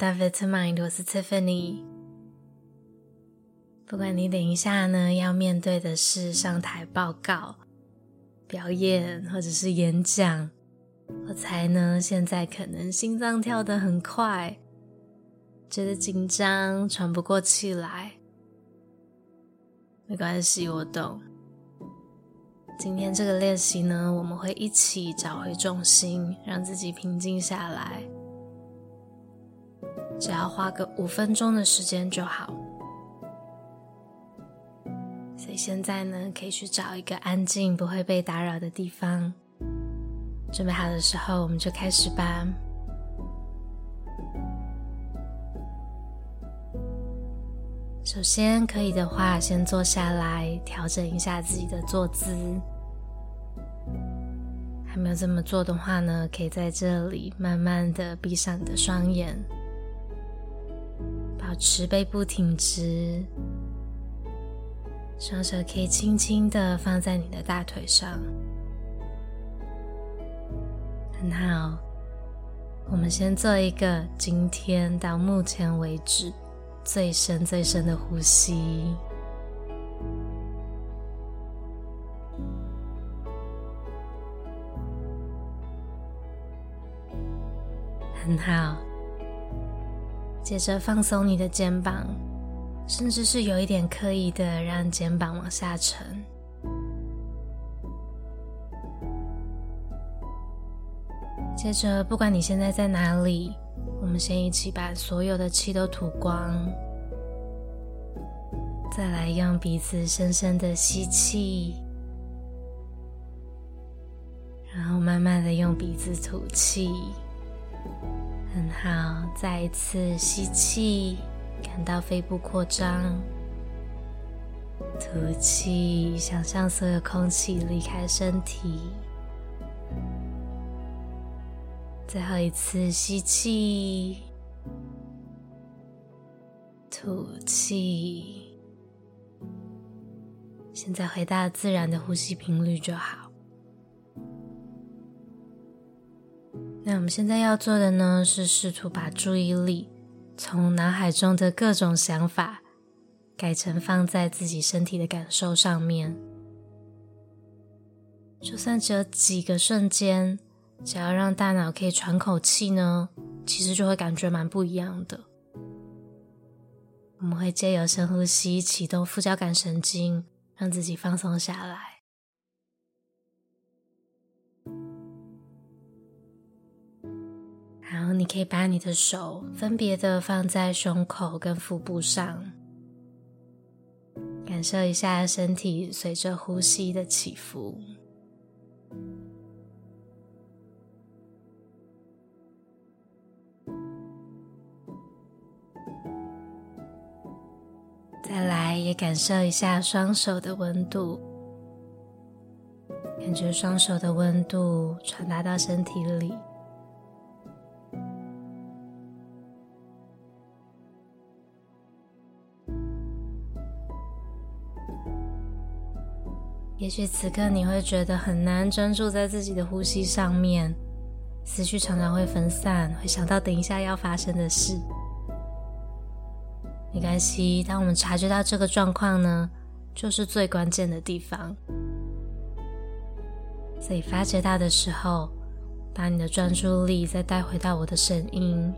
到 Vitamind，我是 Tiffany。不管你等一下呢要面对的是上台报告、表演，或者是演讲，我猜呢现在可能心脏跳得很快，觉得紧张，喘不过气来。没关系，我懂。今天这个练习呢，我们会一起找回重心，让自己平静下来。只要花个五分钟的时间就好。所以现在呢，可以去找一个安静、不会被打扰的地方。准备好的时候，我们就开始吧。首先，可以的话，先坐下来，调整一下自己的坐姿。还没有这么做的话呢，可以在这里慢慢的闭上你的双眼，保持背部挺直，双手可以轻轻的放在你的大腿上。很好，我们先做一个今天到目前为止最深最深的呼吸。很好，接着放松你的肩膀，甚至是有一点刻意的让肩膀往下沉。接着，不管你现在在哪里，我们先一起把所有的气都吐光，再来用鼻子深深的吸气，然后慢慢的用鼻子吐气。很好，再一次吸气，感到肺部扩张；吐气，想象所有空气离开身体。最后一次吸气，吐气。现在回到自然的呼吸频率就好。那我们现在要做的呢，是试图把注意力从脑海中的各种想法，改成放在自己身体的感受上面。就算只有几个瞬间，只要让大脑可以喘口气呢，其实就会感觉蛮不一样的。我们会借由深呼吸启动副交感神经，让自己放松下来。你可以把你的手分别的放在胸口跟腹部上，感受一下身体随着呼吸的起伏。再来也感受一下双手的温度，感觉双手的温度传达到身体里。也许此刻你会觉得很难专注在自己的呼吸上面，思绪常常会分散，会想到等一下要发生的事。没关系，当我们察觉到这个状况呢，就是最关键的地方。所以发觉到的时候，把你的专注力再带回到我的声音，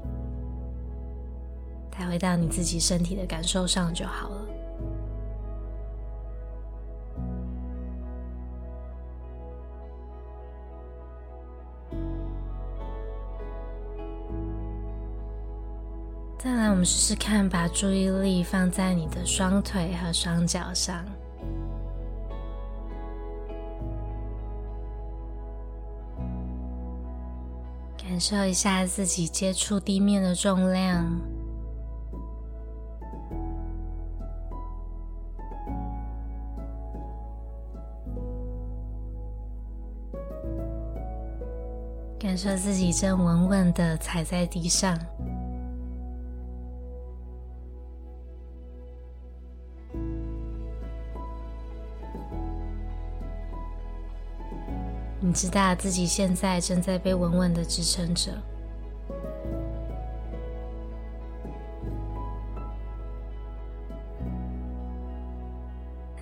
带回到你自己身体的感受上就好了。再来，我们试试看，把注意力放在你的双腿和双脚上，感受一下自己接触地面的重量，感受自己正稳稳的踩在地上。知道自己现在正在被稳稳的支撑着。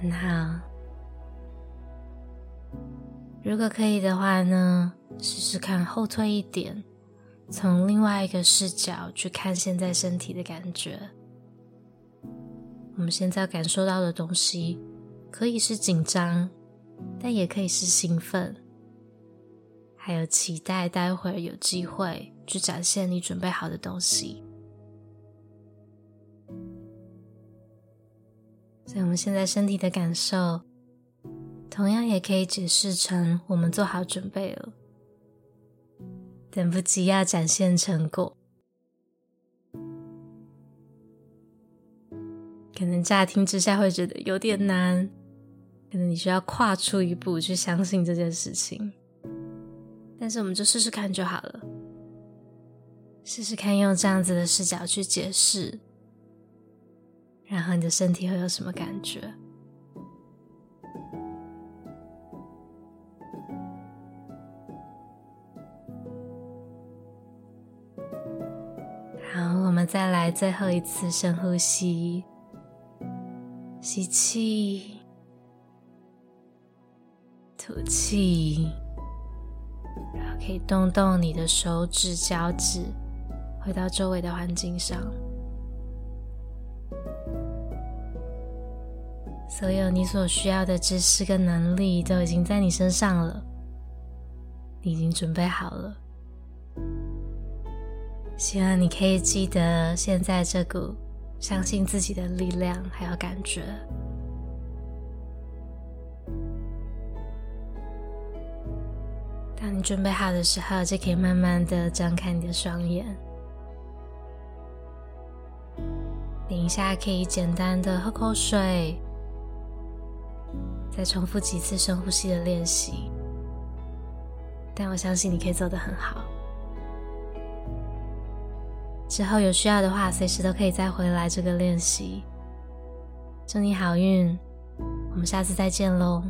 很好。如果可以的话呢，试试看后退一点，从另外一个视角去看现在身体的感觉。我们现在感受到的东西，可以是紧张，但也可以是兴奋。还有期待待会儿有机会去展现你准备好的东西。所以，我们现在身体的感受。同样也可以解释成我们做好准备了，等不及要展现成果。可能乍听之下会觉得有点难，可能你需要跨出一步去相信这件事情。但是我们就试试看就好了，试试看用这样子的视角去解释，然后你的身体会有什么感觉？好，我们再来最后一次深呼吸，吸气，吐气，可以动动你的手指、脚趾，回到周围的环境上。所有你所需要的知识跟能力都已经在你身上了，你已经准备好了。希望你可以记得现在这股相信自己的力量，还有感觉。当你准备好的时候，就可以慢慢的张开你的双眼。等一下可以简单的喝口水，再重复几次深呼吸的练习。但我相信你可以做得很好。之后有需要的话，随时都可以再回来这个练习。祝你好运，我们下次再见喽。